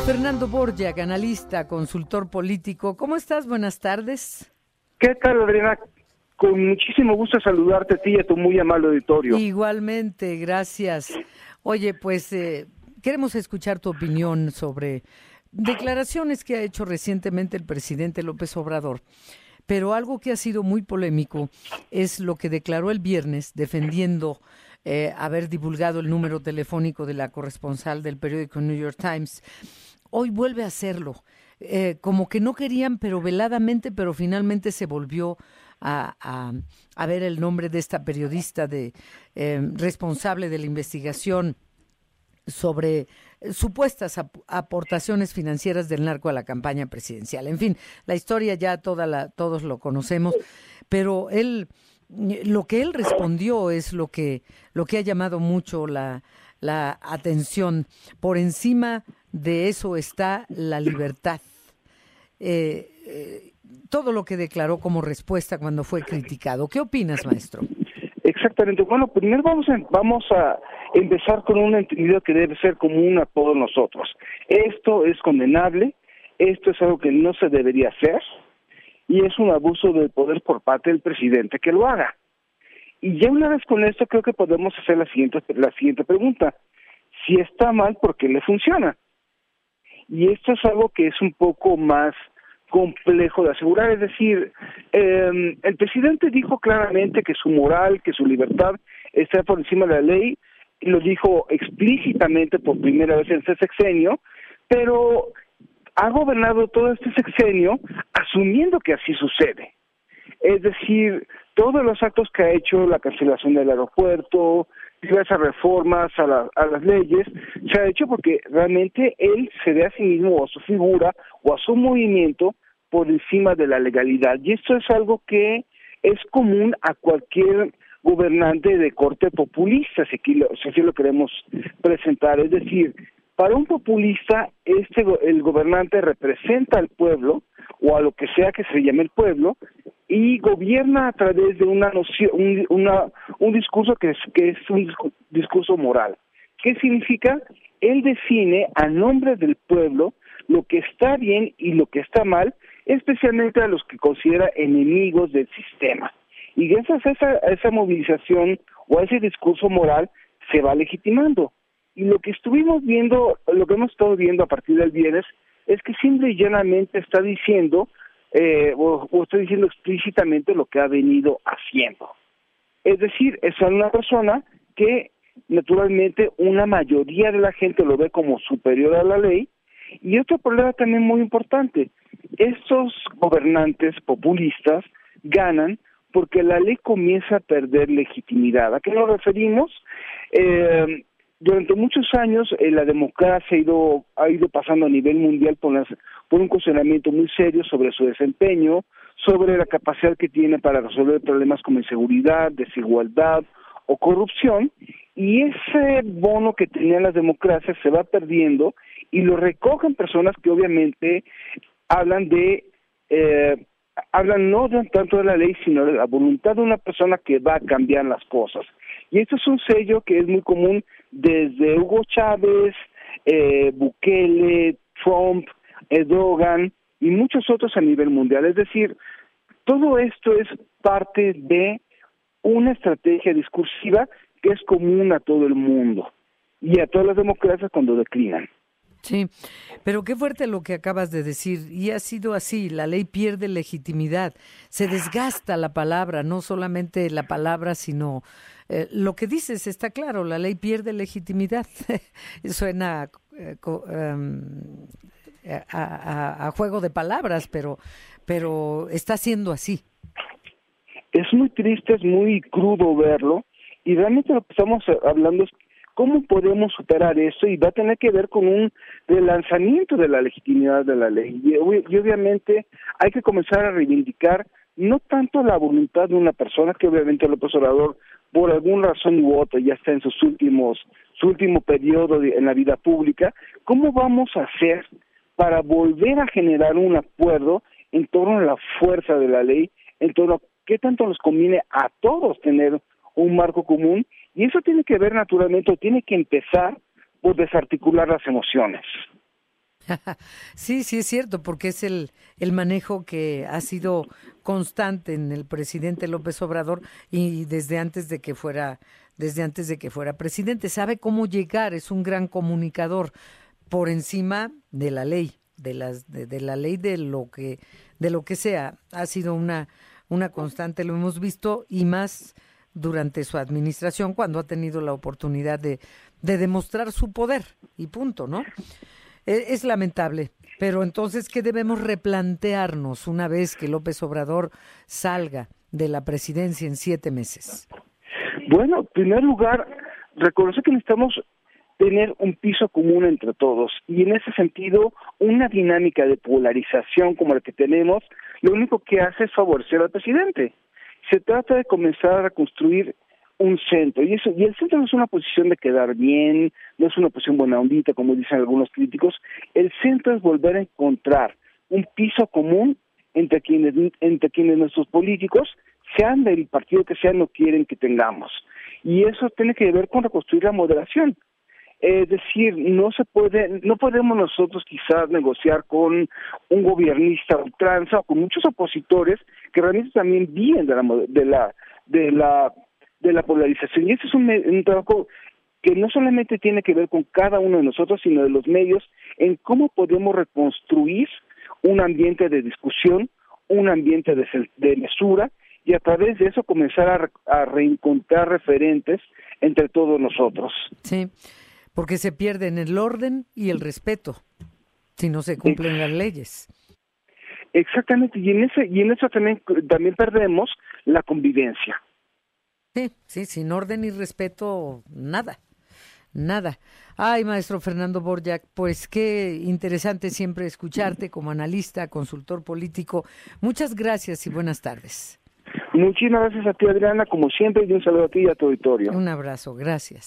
Fernando Borja, analista, consultor político, ¿cómo estás? Buenas tardes. ¿Qué tal, Adriana? Con muchísimo gusto saludarte a ti y a tu muy amable auditorio. Igualmente, gracias. Oye, pues eh, queremos escuchar tu opinión sobre declaraciones que ha hecho recientemente el presidente López Obrador. Pero algo que ha sido muy polémico es lo que declaró el viernes defendiendo eh, haber divulgado el número telefónico de la corresponsal del periódico New York Times. Hoy vuelve a hacerlo. Eh, como que no querían, pero veladamente, pero finalmente se volvió a, a, ver el nombre de esta periodista de eh, responsable de la investigación sobre supuestas aportaciones financieras del narco a la campaña presidencial. En fin, la historia ya toda la, todos lo conocemos, pero él lo que él respondió es lo que, lo que ha llamado mucho la, la atención. Por encima de eso está la libertad. Eh, eh, todo lo que declaró como respuesta cuando fue criticado. ¿Qué opinas, maestro? Exactamente. Bueno, primero vamos a, vamos a empezar con un entendido que debe ser común a todos nosotros. Esto es condenable, esto es algo que no se debería hacer, y es un abuso del poder por parte del presidente que lo haga. Y ya una vez con esto creo que podemos hacer la siguiente, la siguiente pregunta. Si está mal, ¿por qué le funciona? Y esto es algo que es un poco más complejo de asegurar. Es decir, eh, el presidente dijo claramente que su moral, que su libertad está por encima de la ley, lo dijo explícitamente por primera vez en ese sexenio, pero ha gobernado todo este sexenio asumiendo que así sucede. Es decir, todos los actos que ha hecho, la cancelación del aeropuerto, diversas reformas a, a las leyes, se ha hecho porque realmente él se ve a sí mismo o a su figura o a su movimiento por encima de la legalidad. Y esto es algo que es común a cualquier gobernante de corte populista, si así lo queremos presentar. Es decir, para un populista, este el gobernante representa al pueblo o a lo que sea que se llame el pueblo y gobierna a través de una noción, un, una, un discurso que es, que es un discurso moral. ¿Qué significa? Él define a nombre del pueblo lo que está bien y lo que está mal, especialmente a los que considera enemigos del sistema. Y gracias a esa, a esa movilización o a ese discurso moral se va legitimando. Y lo que estuvimos viendo, lo que hemos estado viendo a partir del viernes, es que simple y llanamente está diciendo, eh, o, está diciendo explícitamente lo que ha venido haciendo. Es decir, es una persona que naturalmente una mayoría de la gente lo ve como superior a la ley. Y otro problema también muy importante, estos gobernantes populistas ganan porque la ley comienza a perder legitimidad. ¿A qué nos referimos? Eh, durante muchos años eh, la democracia ha ido, ha ido pasando a nivel mundial por, las, por un cuestionamiento muy serio sobre su desempeño, sobre la capacidad que tiene para resolver problemas como inseguridad, desigualdad o corrupción, y ese bono que tenían las democracias se va perdiendo y lo recogen personas que obviamente hablan de eh, hablan no tanto de la ley, sino de la voluntad de una persona que va a cambiar las cosas. Y esto es un sello que es muy común desde Hugo Chávez, eh, Bukele, Trump, Erdogan y muchos otros a nivel mundial. Es decir, todo esto es parte de una estrategia discursiva que es común a todo el mundo y a todas las democracias cuando declinan. Sí, pero qué fuerte lo que acabas de decir. Y ha sido así, la ley pierde legitimidad, se desgasta la palabra, no solamente la palabra, sino eh, lo que dices está claro, la ley pierde legitimidad. Suena eh, em, a, a, juego de palabras, pero, pero está siendo así. Es muy triste, es muy crudo verlo, y realmente lo que estamos hablando es ¿Cómo podemos superar eso? Y va a tener que ver con un relanzamiento de la legitimidad de la ley. Y, obviamente hay que comenzar a reivindicar no tanto la voluntad de una persona, que obviamente el orador, por alguna razón u otra, ya está en sus últimos, su último periodo en la vida pública, ¿cómo vamos a hacer para volver a generar un acuerdo en torno a la fuerza de la ley, en torno a qué tanto nos conviene a todos tener un marco común y eso tiene que ver naturalmente, tiene que empezar por desarticular las emociones. Sí, sí es cierto, porque es el, el manejo que ha sido constante en el presidente López Obrador y desde antes de que fuera desde antes de que fuera presidente. Sabe cómo llegar, es un gran comunicador por encima de la ley, de las de, de la ley de lo que de lo que sea. Ha sido una una constante, lo hemos visto y más durante su administración cuando ha tenido la oportunidad de, de demostrar su poder y punto, ¿no? Es, es, lamentable, pero entonces, ¿qué debemos replantearnos una vez que López Obrador salga de la presidencia en siete meses? Bueno, en primer lugar, reconocer que necesitamos tener un piso común entre todos y en ese sentido una dinámica de polarización como la que tenemos lo único que hace es favorecer al presidente se trata de comenzar a construir un centro y eso y el centro no es una posición de quedar bien no es una posición buena ondita como dicen algunos críticos. El centro es volver a encontrar un piso común entre quienes entre quienes nuestros políticos sean del partido que sean no quieren que tengamos. Y eso tiene que ver con reconstruir la moderación es decir, no se puede, no podemos nosotros quizás negociar con un gobernista ultranza o con muchos opositores que realmente también viven de la de la de la de la polarización y ese es un, trabajo que no solamente tiene que ver con cada uno de nosotros, sino de los medios, en cómo podemos reconstruir un ambiente de discusión, un ambiente de, de mesura, y a través de eso comenzar a, a reencontrar referentes entre todos nosotros. Sí porque se pierden el orden y el respeto si no se cumplen las leyes. Exactamente, y en ese y en eso también también perdemos la convivencia. Sí, sí, sin orden y respeto nada. Nada. Ay, maestro Fernando Borjak, pues qué interesante siempre escucharte como analista, consultor político. Muchas gracias y buenas tardes. Muchísimas gracias a ti, Adriana, como siempre, y un saludo a ti y a tu auditorio. Un abrazo, gracias.